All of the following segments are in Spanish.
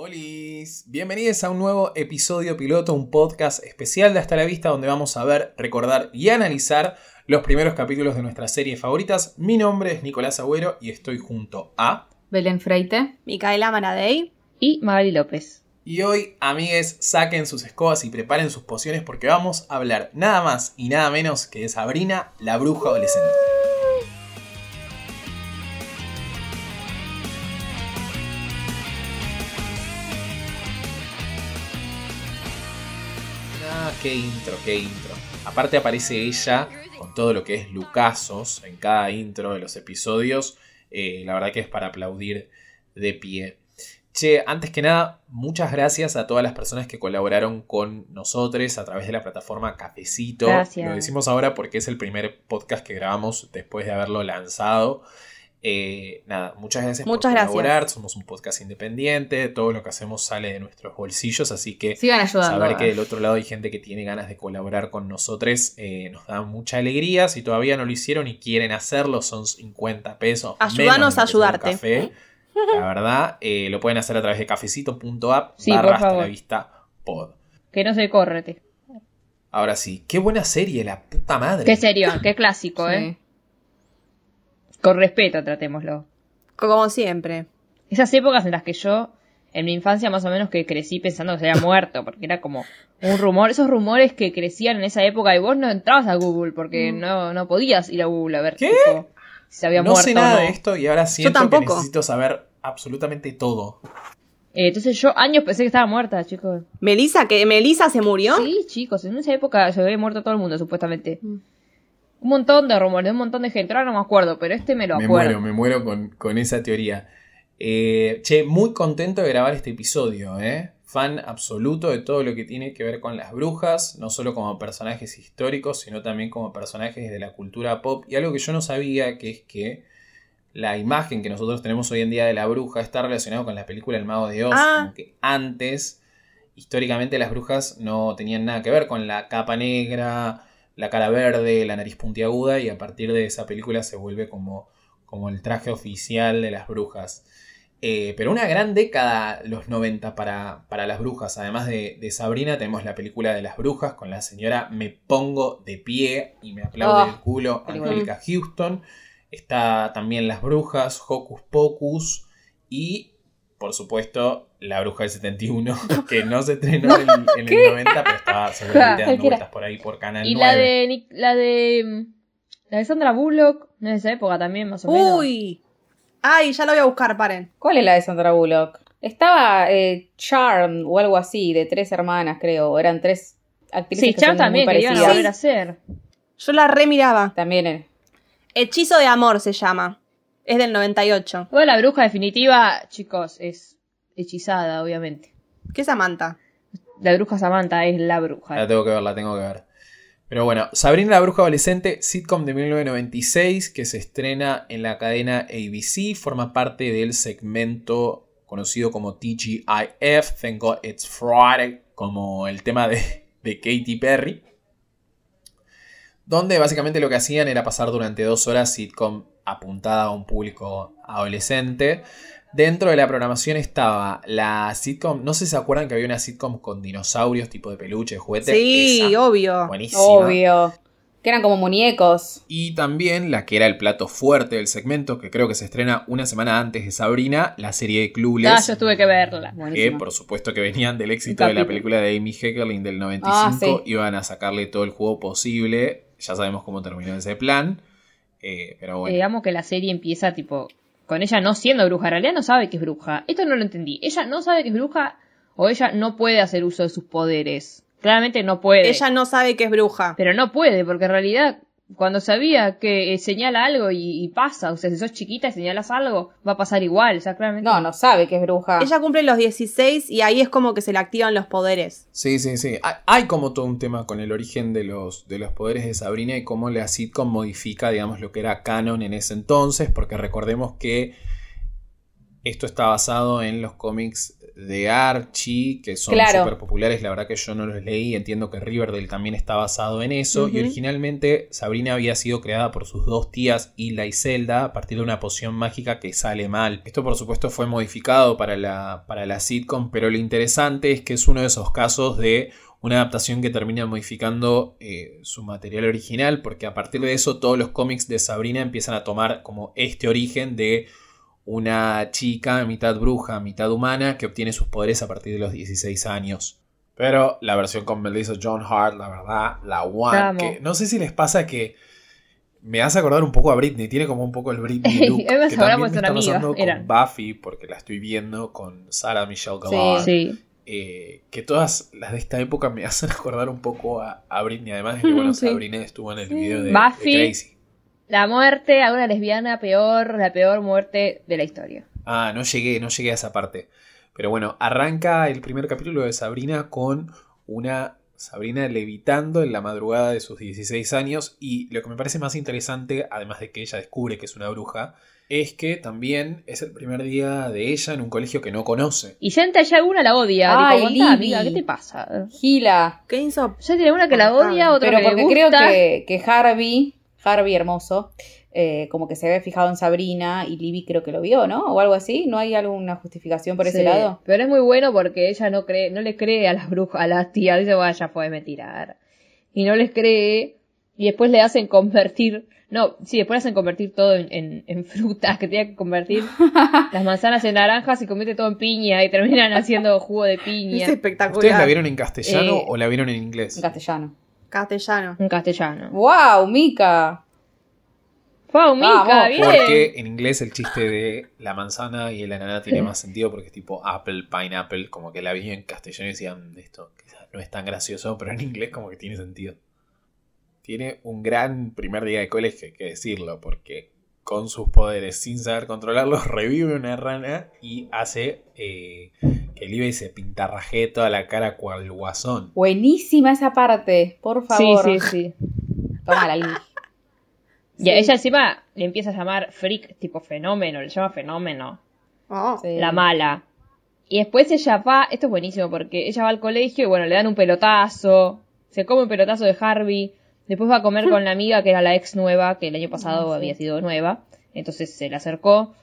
Hola, bienvenidos a un nuevo episodio piloto, un podcast especial de Hasta la Vista donde vamos a ver, recordar y analizar los primeros capítulos de nuestras series favoritas. Mi nombre es Nicolás Agüero y estoy junto a Belén Freite, Micaela Maradei y Magali López. Y hoy, amigues, saquen sus escobas y preparen sus pociones porque vamos a hablar nada más y nada menos que de Sabrina, la bruja adolescente. Qué intro, qué intro. Aparte aparece ella con todo lo que es Lucasos en cada intro de los episodios. Eh, la verdad que es para aplaudir de pie. Che, antes que nada, muchas gracias a todas las personas que colaboraron con nosotros a través de la plataforma Cafecito. Gracias. Lo decimos ahora porque es el primer podcast que grabamos después de haberlo lanzado. Eh, nada, muchas gracias Muchas por gracias. colaborar. Somos un podcast independiente. Todo lo que hacemos sale de nuestros bolsillos. Así que Sigan ayudando. saber que del otro lado hay gente que tiene ganas de colaborar con nosotros eh, nos da mucha alegría. Si todavía no lo hicieron y quieren hacerlo, son 50 pesos. Ayúdanos a ayudarte. Café. La verdad, eh, lo pueden hacer a través de cafecito.app Sí, barra hasta favor. la vista pod. Que no se córrete. Ahora sí, qué buena serie, la puta madre. Qué serio, qué clásico, ¿eh? Con respeto tratémoslo. Como siempre. Esas épocas en las que yo, en mi infancia más o menos que crecí pensando que se había muerto, porque era como un rumor, esos rumores que crecían en esa época y vos no entrabas a Google porque no, no podías ir a Google a ver ¿Qué? tipo, si se había no muerto sé o nada no. de esto y ahora siento que tampoco. necesito saber absolutamente todo. Eh, entonces yo años pensé que estaba muerta, chicos. Melissa, que Melissa se murió. Sí, chicos, en esa época se había muerto todo el mundo, supuestamente. Un montón de rumores, de un montón de gente. Ahora no me acuerdo, pero este me lo Me acuerdo. muero, me muero con, con esa teoría. Eh, che, muy contento de grabar este episodio, ¿eh? Fan absoluto de todo lo que tiene que ver con las brujas, no solo como personajes históricos, sino también como personajes de la cultura pop. Y algo que yo no sabía, que es que la imagen que nosotros tenemos hoy en día de la bruja está relacionado con la película El Mago de Oz. Ah. Como que antes, históricamente, las brujas no tenían nada que ver con la capa negra, la cara verde, la nariz puntiaguda, y a partir de esa película se vuelve como, como el traje oficial de las brujas. Eh, pero una gran década, los 90, para, para las brujas. Además de, de Sabrina, tenemos la película de las brujas con la señora Me Pongo de Pie y me aplaude Oh, el culo. Angélica Houston. Está también Las Brujas, Hocus Pocus y, por supuesto, La Bruja del 71, que no se estrenó en, el- en el 90, pero estaba seguramente dando vueltas por ahí por Canal Y 9. la de, la de. mm, La de Sandra Bullock, no es de esa época también, más o menos. Uy. Ay, ya lo voy a buscar, paren. ¿Cuál es la de Sandra Bullock? Estaba eh, Charm o algo así, de tres hermanas, creo. o Eran tres actrices Sí, que Char son muy también, que iban a parecidas. volver a hacer. Yo la remiraba. También eh. Hechizo de amor se llama. Es del 98. Bueno, la bruja definitiva, chicos, es hechizada, obviamente. ¿Qué es Samantha? La bruja Samantha es la bruja. La tengo que ver, la tengo que ver. Pero bueno, Sabrina la Bruja Adolescente, sitcom de 1996 que se estrena en la cadena ABC, forma parte del segmento conocido como TGIF, Thank God It's Friday, como el tema de, de Katy Perry. Donde básicamente lo que hacían era pasar durante dos horas sitcom apuntada a un público adolescente. Dentro de la programación estaba la sitcom, no sé si se acuerdan que había una sitcom con dinosaurios tipo de peluche, juguete. Sí, Esa. obvio. Buenísima. Obvio. Que eran como muñecos. Y también la que era el plato fuerte del segmento, que creo que se estrena una semana antes de Sabrina, la serie de Clueless. Ah, yo tuve que verla. que Buenísimo. por supuesto que venían del éxito de la película de Amy Heckerling del 95, Ah, sí. iban a sacarle todo el juego posible. Ya sabemos cómo terminó ese plan. Eh, pero bueno. Digamos que la serie empieza tipo con ella no siendo bruja. En realidad no sabe que es bruja. Esto no lo entendí. Ella no sabe que es bruja o ella no puede hacer uso de sus poderes. Claramente no puede. Ella no sabe que es bruja. Pero no puede, porque en realidad cuando sabía que eh, señala algo y, y pasa, o sea, si sos chiquita y señalas algo, va a pasar igual, o sea, claramente. No, no sabe que es bruja. Ella cumple los 16 y ahí es como que se le activan los poderes. Sí, sí, sí. Hay, hay como todo un tema con el origen de los, de los poderes de Sabrina y cómo la sitcom modifica, digamos, lo que era canon en ese entonces, porque recordemos que esto está basado en los cómics de Archie, que son Claro. súper populares. La verdad que yo no los leí. Entiendo que Riverdale también está basado en eso. Y originalmente Sabrina había sido creada por sus dos tías, Hilda y Zelda, a partir de una poción mágica que sale mal. Esto, por supuesto, fue modificado para la, para la sitcom, pero lo interesante es que es uno de esos casos de una adaptación que termina modificando eh, su material original, porque a partir de eso todos los cómics de Sabrina empiezan a tomar como este origen de una chica mitad bruja, mitad humana, que obtiene sus poderes a partir de los 16 años. Pero la versión con Melissa John Hart, la verdad, la one. Que no sé si les pasa que me hace acordar un poco a Britney, tiene como un poco el Britney look. Que también me está pasando con Buffy, porque la estoy viendo con Sarah Michelle Gellar. Sí. Eh, que todas las de esta época me hacen acordar un poco a, a Britney, además de que bueno, Sí. Sabrina estuvo en el video de, Buffy. de Crazy. La muerte a una lesbiana peor, la peor muerte de la historia. Ah, no llegué, no llegué a esa parte. Pero bueno, arranca el primer capítulo de Sabrina con una Sabrina levitando en la madrugada de sus 16 años. Y lo que me parece más interesante, además de que ella descubre que es una bruja, es que también es el primer día de ella en un colegio que no conoce. Y ya entre allá alguna la odia. Ay, Digo, "Aguantá, Libby. amiga, ¿qué te pasa? Gila. ¿Qué hizo? Ya tiene una que la odia, otra Pero que le porque gusta. creo que, que Harvey, Harvey hermoso, eh, como que se había fijado en Sabrina y Libby creo que lo vio, ¿no? O algo así. ¿No hay alguna justificación por ese lado? Pero es muy bueno porque ella no cree, no le cree a las brujas, a las tías, dice, bueno, ya fue mentira. Y no les cree, y después le hacen convertir, no, sí, después le hacen convertir todo en, en- en frutas, que tenía que convertir las manzanas en naranjas y convierte todo en piña, y terminan haciendo jugo de Es piña espectacular. ¿Ustedes la vieron en castellano Eh, o la vieron en inglés? En castellano. Castellano. en castellano. ¡Wow, Mika! ¡Wow, Mica, Vamos, bien! Porque en inglés el chiste de la manzana y el ananá tiene más sentido porque es tipo apple, pineapple, como que la vi en castellano y decían esto quizás no es tan gracioso, pero en inglés como que tiene sentido. Tiene un gran primer día de colegio, hay que decirlo, porque con sus poderes, sin saber controlarlos, revive una rana y hace eh, que Libby se pintarraje toda la cara cual guasón. Buenísima esa parte, por Sí, favor. sí, sí. Toma la. Y a ella encima le empieza a llamar freak, tipo fenómeno, le llama fenómeno. Oh. Sí. la mala. Y después ella va, esto es buenísimo porque ella va al colegio y bueno, le dan un pelotazo, se come un pelotazo de Harvey, después va a comer con la amiga que era la ex nueva, que el año pasado Ah, sí. había sido nueva, entonces se le acercó.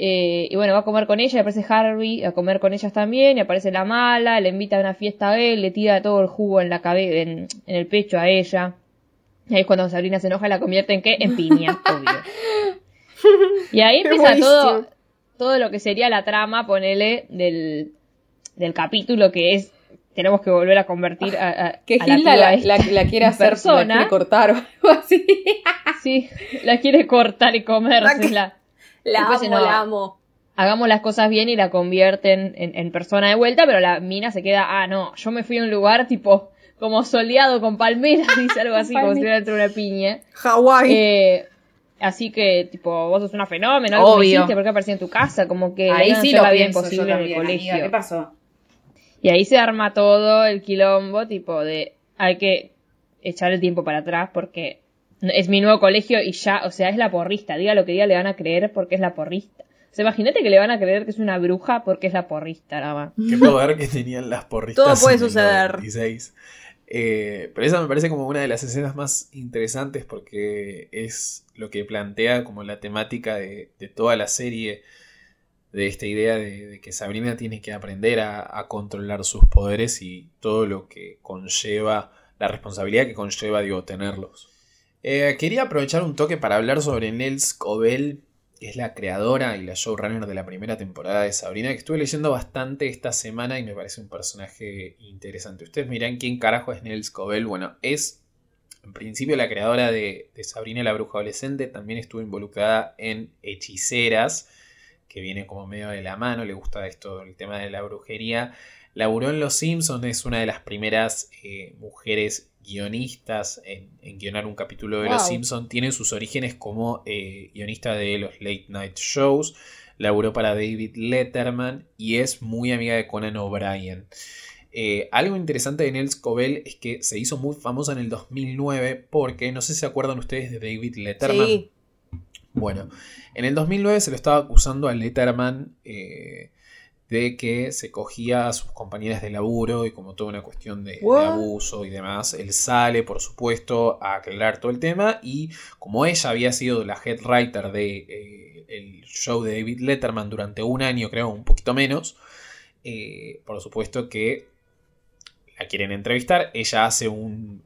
Eh, y bueno, va a comer con ella, y aparece Harvey a comer con ellas también, y aparece la mala, le invita a una fiesta a él, le tira todo el jugo en la cabeza, en, en el pecho a ella. Y ahí es cuando Sabrina se enoja y la convierte en qué? En piña, obvio. Y ahí empieza todo, todo lo que sería la trama, ponele, del, del capítulo que es tenemos que volver a convertir a, a- Que a la Hilda la, la- la quiere hacer, persona. la quiere cortar o algo así. Sí, la quiere cortar y comérsela. La amo, no. la amo. Hagamos las cosas bien y la convierten en, en persona de vuelta, pero la mina se queda, ah, no, yo me fui a un lugar tipo como soleado con palmeras, dice algo así, como si estuviera dentro de una piña. Hawái. Eh, así que, tipo, vos sos una fenómeno, algo que hiciste, ¿por qué aparecí en tu casa? Como que Ahí sí lo yo imposible en el también, amiga. colegio. ¿Qué pasó? Y ahí se arma todo el quilombo, tipo de hay que echar el tiempo para atrás porque es mi nuevo colegio y ya, o sea, es la porrista. Diga lo que diga, le van a creer porque es la porrista. O sea, imagínate que le van a creer que es una bruja porque es la porrista, nada más. Qué poder que tenían las porristas. Todo puede en el suceder. 96. Eh, pero esa me parece como una de las escenas más interesantes porque es lo que plantea como la temática de, de toda la serie, de esta idea de, que Sabrina tiene que aprender a, controlar sus poderes y todo lo que conlleva, la responsabilidad que conlleva, digo, tenerlos. Eh, quería aprovechar un toque para hablar sobre Nels Cobel, que es la creadora y la showrunner de la primera temporada de Sabrina, que estuve leyendo bastante esta semana y me parece un personaje interesante. Ustedes miran quién carajo es Nels Cobel. Bueno, es en principio la creadora de Sabrina la Bruja Adolescente, también estuvo involucrada en Hechiceras, que viene como medio de la mano, le gusta esto, el tema de la brujería. Laburó en Los Simpsons, es una de las primeras eh, mujeres guionistas en, en guionar un capítulo de Los. Simpsons. Tiene sus orígenes como eh, guionista de los late night shows. Laburó para David Letterman y es muy amiga de Conan O'Brien. Eh, algo interesante de Nels Cobel es que se hizo muy famosa en el 2009 porque, no sé si se acuerdan ustedes de David Letterman. Sí. Bueno, en el 2009 se lo estaba acusando a Letterman eh, de que se cogía a sus compañeras de laburo y como toda una cuestión de, abuso y demás. Él sale, por supuesto, a aclarar todo el tema y como ella había sido la head writer de eh, el show de David Letterman durante un año, creo, un poquito menos, eh, por supuesto que la quieren entrevistar. Ella hace un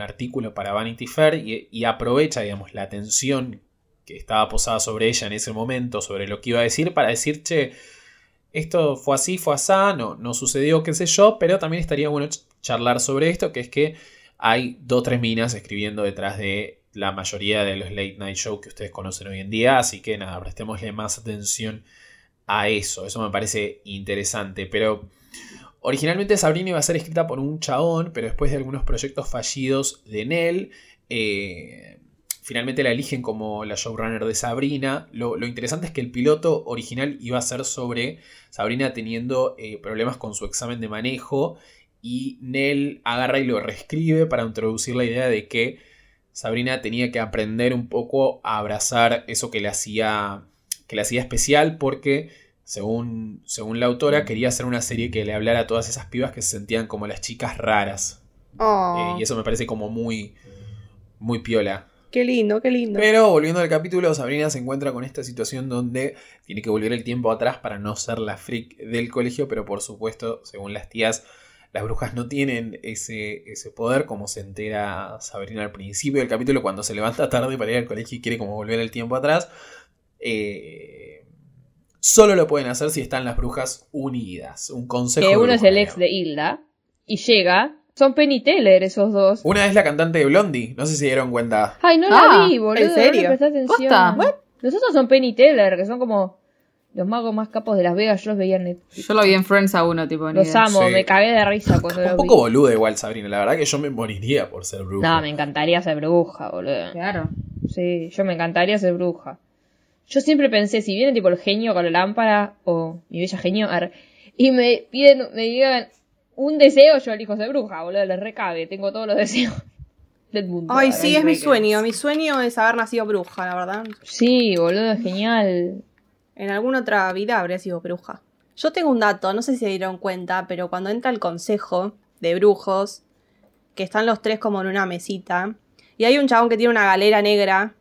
artículo para Vanity Fair y, y aprovecha, digamos, la atención que estaba posada sobre ella en ese momento, sobre lo que iba a decir, para decir, che, esto fue así, fue así, no, no sucedió, qué sé yo, pero también estaría bueno ch- charlar sobre esto, que es que hay dos o tres minas escribiendo detrás de la mayoría de los late night shows que ustedes conocen hoy en día, así que nada, prestémosle más atención a eso, eso me parece interesante, pero originalmente Sabrina iba a ser escrita por un chabón, pero después de algunos proyectos fallidos de Nell, eh, finalmente la eligen como la showrunner de Sabrina. Lo, lo interesante es que el piloto original iba a ser sobre Sabrina teniendo eh, problemas con su examen de manejo y Nell agarra y lo reescribe para introducir la idea de que Sabrina tenía que aprender un poco a abrazar eso que le hacía, que le hacía especial porque según, según la autora quería hacer una serie que le hablara a todas esas pibas que se sentían como las chicas raras. Oh, Eh, y eso me parece como muy, muy piola. Qué lindo, qué lindo. Pero volviendo al capítulo, Sabrina se encuentra con esta situación donde tiene que volver el tiempo atrás para no ser la freak del colegio, pero por supuesto, según las tías, las brujas no tienen ese, ese poder, como se entera Sabrina al principio del capítulo, cuando se levanta tarde para ir al colegio y quiere como volver el tiempo atrás. Eh, solo lo pueden hacer si están las brujas unidas. Un consejo. Que uno es el ex de Hilda. Y llega. Son Penny Teller esos dos. Una es la cantante de Blondie, no sé si dieron cuenta. Ay, no Ah, la vi, boludo. ¿en serio? No presté atención. ¿Posta? Los otros son Penny Teller, que son como los magos más capos de Las Vegas. Yo los veía en Netflix. Yo lo vi en Friends a uno, tipo. Los idea. amo, Sí. me cagué de risa cuando Un los vi. poco boluda igual, Sabrina. La verdad que yo me moriría por ser bruja. No, me encantaría ser bruja, boludo. Claro. Sí, yo me encantaría ser bruja. Yo siempre pensé, si viene tipo el genio con la lámpara, o mi bella genio, y me piden, me digan un deseo, yo elijo ser bruja, boludo, les recabe, tengo todos los deseos del mundo. Ay, sí, el es mi sueño. Mi sueño es haber nacido bruja, la verdad. Sí, boludo, es genial. En alguna otra vida habría sido bruja. Yo tengo un dato, no sé si se dieron cuenta, pero cuando entra el consejo de brujos, que están los tres como en una mesita, y hay un chabón que tiene una galera negra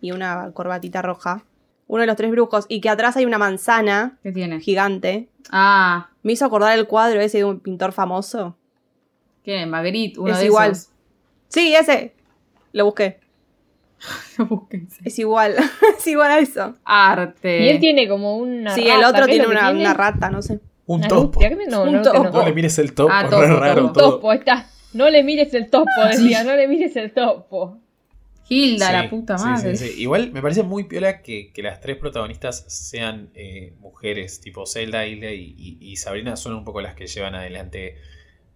y una corbatita roja, uno de los tres brujos, y que atrás hay una manzana ¿Qué tiene? gigante, Ah, me hizo acordar el cuadro ese de un pintor famoso. ¿qué? Magritte, uno Es de igual. esos. Sí, ese. Lo busqué. Búsquense. Es igual. es igual a eso. Arte. Y él tiene como una sí, rata, el otro ¿qué es tiene lo una, tiene? una rata, no sé. Un topo. rupia, ¿qué me- No, Un no, topo. No le mires el topo, Ah, topo, raro topo. está. No le mires el topo, decía, no le mires el topo. Hilda, Sí, la puta madre. sí, sí. Igual me parece muy piola que, que las tres protagonistas sean eh, mujeres, tipo Zelda, Hilda y, y- y Sabrina son un poco las que llevan adelante,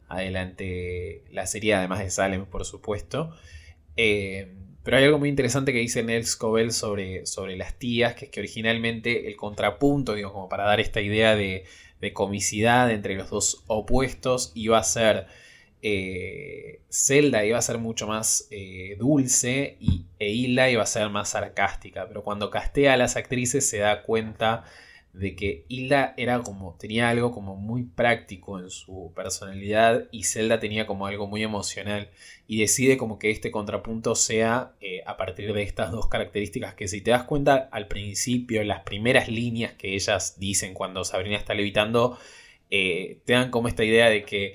adelante la serie, además de Salem, por supuesto. Eh, pero hay algo muy interesante que dice Nels Scovell sobre, sobre las tías, que es que originalmente el contrapunto, digo, como para dar esta idea de, de comicidad entre los dos opuestos, iba a ser eh, Zelda iba a ser mucho más eh, dulce y e Hilda iba a ser más sarcástica. Pero cuando castea a las actrices se da cuenta de que Hilda era como, tenía algo como muy práctico en su personalidad y Zelda tenía como algo muy emocional. Y decide como que este contrapunto sea eh, a partir de estas dos características que si te das cuenta al principio, las primeras líneas que ellas dicen cuando Sabrina está levitando, te dan como esta idea de que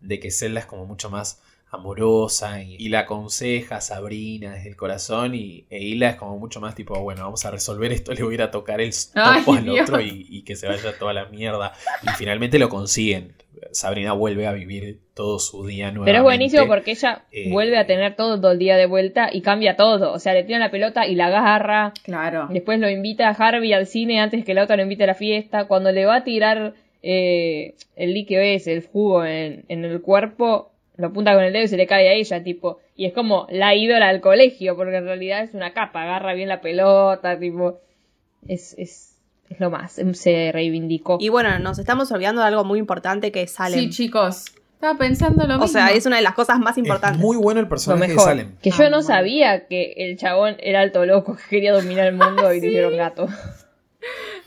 de que Zelda es como mucho más amorosa y, y la aconseja a Sabrina desde el corazón y e Hilda es como mucho más tipo, bueno, vamos a resolver esto, le voy a ir a tocar el topo al Dios. otro y, y que se vaya toda la mierda. Y finalmente lo consiguen. Sabrina vuelve a vivir todo su día nuevamente. Pero es buenísimo porque ella eh, vuelve a tener todo, todo el día de vuelta y cambia todo. O sea, le tiran la pelota y la agarra. Claro. Después lo invita a Harvey al cine antes que la otra lo invite a la fiesta. Cuando le va a tirar eh, el líquido ese, el jugo en, en el cuerpo, lo apunta con el dedo y se le cae a ella, tipo. Y es como la ídola del colegio, porque en realidad es una capa, agarra bien la pelota, tipo. Es, es, es lo más, se reivindicó. Y bueno, nos estamos olvidando de algo muy importante que es Salem. Sí, chicos. Estaba pensando lo mismo. o sea, es una de las cosas más Es importantes. muy bueno el personaje de mejor. Salem. Que Ah, yo no bueno. sabía que el chabón era alto loco, que quería dominar el mundo y le hicieron gato.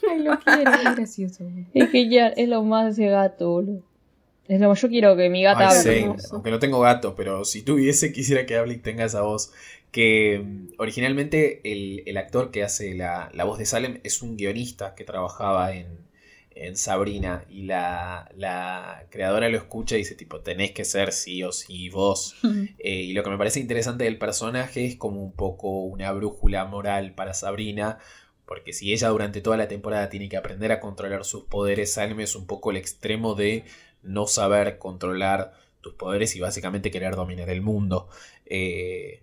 Ay, lo quiero, es gracioso. Es genial, es lo más ese gato, boludo. Es lo yo quiero que mi gata Ay, hable. sí, aunque no tengo gato, pero si tuviese, quisiera que hable y tenga esa voz. Que mm, originalmente el, el actor que hace la, la voz de Salem es un guionista que trabajaba en, en Sabrina y la, la creadora lo escucha y dice tipo, tenés que ser sí o sí vos. Eh, y lo que me parece interesante del personaje es como un poco una brújula moral para Sabrina, porque si ella durante toda la temporada tiene que aprender a controlar sus poderes, Salem es un poco el extremo de no saber controlar tus poderes y básicamente querer dominar el mundo. Eh,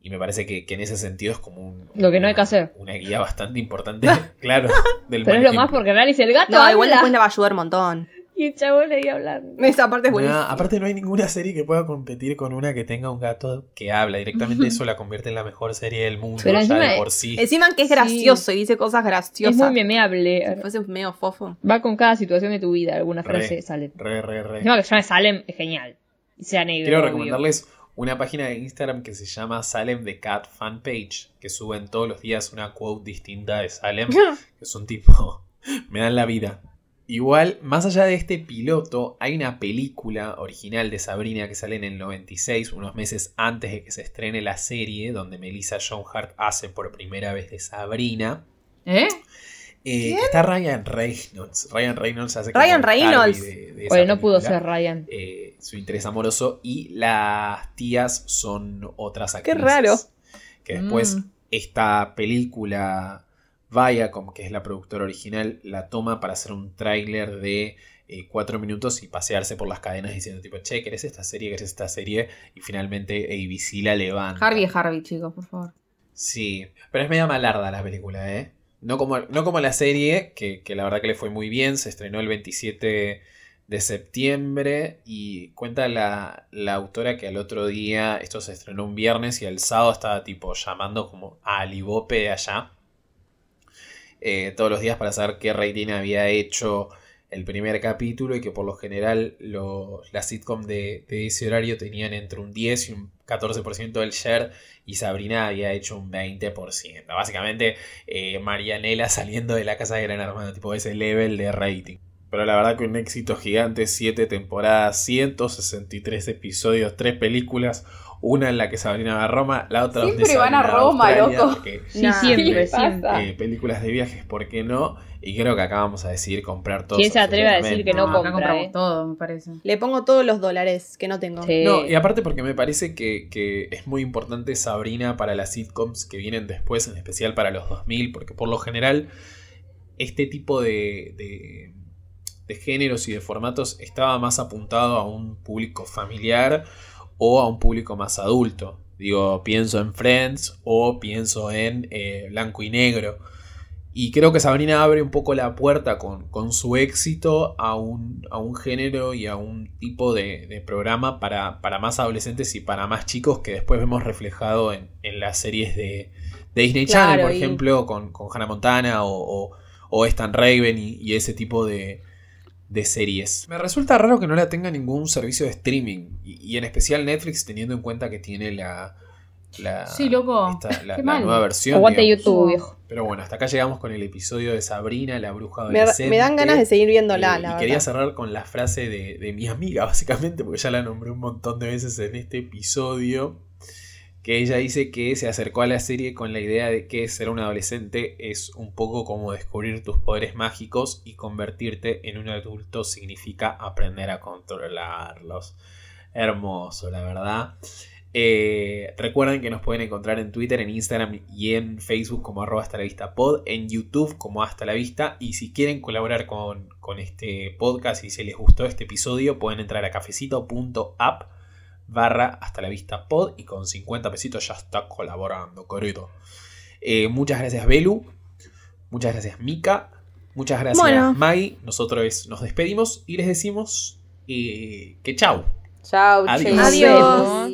y me parece que, que en ese sentido es como un, Lo que no hay que hacer. una guía bastante importante, claro, del Pero es lo más porque Rally el gato No, igual después le va a ayudar un montón. Y el chabón le iba hablando. Esa parte es aparte no hay ninguna serie que pueda competir con una que tenga un gato que habla. Directamente eso la convierte en la mejor serie del mundo Pero ya encima- de por sí. Encima que es Sí. gracioso y dice cosas graciosas. Es muy memeable. Si fuese medio fofo. Va con cada situación de tu vida, alguna Re. frase sale. Re, re, re. Encima que se llame Salem es genial. Y sea negro. Quiero obvio. recomendarles una página de Instagram que se llama Salem the Cat Fan Page, que suben todos los días una quote distinta de Salem, que es un tipo, me dan la vida. Igual, más allá de este piloto, hay una película original de Sabrina que sale en el 96, unos meses antes de que se estrene la serie, donde Melissa Joan Hart hace por primera vez de Sabrina. ¿Eh? Eh, está Ryan Reynolds. Ryan Reynolds hace Ryan Reynolds. De- de Oye, no pudo ser Ryan. eh, su interés amoroso y las tías son otras Qué actrices. raro. Que después Mm. esta película Viacom, que es la productora original, la toma para hacer un tráiler de eh, cuatro minutos y pasearse por las cadenas diciendo tipo, che, ¿querés esta serie? ¿Querés esta serie? Y finalmente ABC la levanta. Harvey Harvey, chicos, por favor. Sí, pero es media malarda la película, ¿eh? No como, no como la serie, que, que la verdad que le fue muy bien, se estrenó el 27 de septiembre y cuenta la, la autora que al otro día, esto se estrenó un viernes y el sábado estaba tipo llamando como a Alibope de allá, eh, todos los días para saber qué rating había hecho el primer capítulo y que por lo general lo- las sitcom de, de ese horario tenían entre un 10 y un 14% del share y Sabrina había hecho un 20%. Básicamente, eh, Marianela saliendo de la casa de Gran Hermano, tipo ese level de rating. Pero la verdad que un éxito gigante, 7 temporadas, 163 episodios, 3 películas, una en la que Sabrina va a Roma, la otra donde Siempre van a Roma, Australia, loco. porque, Sí, Nah. ¿Qué siempre, eh, películas de viajes, ¿por qué no? Y creo que acá vamos a decidir comprar todo. ¿Quién se atreve a decir que no compra, compramos eh? todo, me parece. Le pongo todos los dólares que no tengo. Sí. No, y aparte porque me parece que, que es muy importante Sabrina para las sitcoms que vienen después, en especial para los 2000, porque por lo general este tipo de, de, de géneros y de formatos estaba más apuntado a un público familiar o a un público más adulto. Digo, pienso en Friends o pienso en eh, Blanco y Negro. Y creo que Sabrina abre un poco la puerta con, con su éxito a un, a un género y a un tipo de, de programa para, para más adolescentes y para más chicos que después vemos reflejado en, en las series de, de Disney Channel, por y- ejemplo, con, con Hannah Montana o, o, o Stan Raven y, y ese tipo de, de series. Me resulta raro que no la tenga ningún servicio de streaming y, y en especial Netflix teniendo en cuenta que tiene la... la Sí, loco. esta- la, Qué la mal. nueva versión. Aguante. YouTube, viejo. Pero bueno, hasta acá llegamos con el episodio de Sabrina, la bruja Me, adolescente. me dan ganas de seguir viéndola, Eh, la y verdad. quería cerrar con la frase de, de mi amiga, básicamente, porque ya la nombré un montón de veces en este episodio. Que ella dice que se acercó a la serie con la idea de que ser un adolescente es un poco como descubrir tus poderes mágicos y convertirte en un adulto significa aprender a controlarlos. Hermoso, la verdad. Eh, recuerden que nos pueden encontrar en Twitter, en Instagram y en Facebook como arroba hasta la vista pod, en YouTube como hasta la vista y si quieren colaborar con, con este podcast y si les gustó este episodio pueden entrar a cafecito.app barra hasta la vista pod y con 50 pesitos ya está colaborando, querido. Eh, muchas gracias Belu, muchas gracias Mika, muchas gracias Bueno. Maggie, nosotros nos despedimos y les decimos eh, que chau. Chau, Adiós. che. Adiós.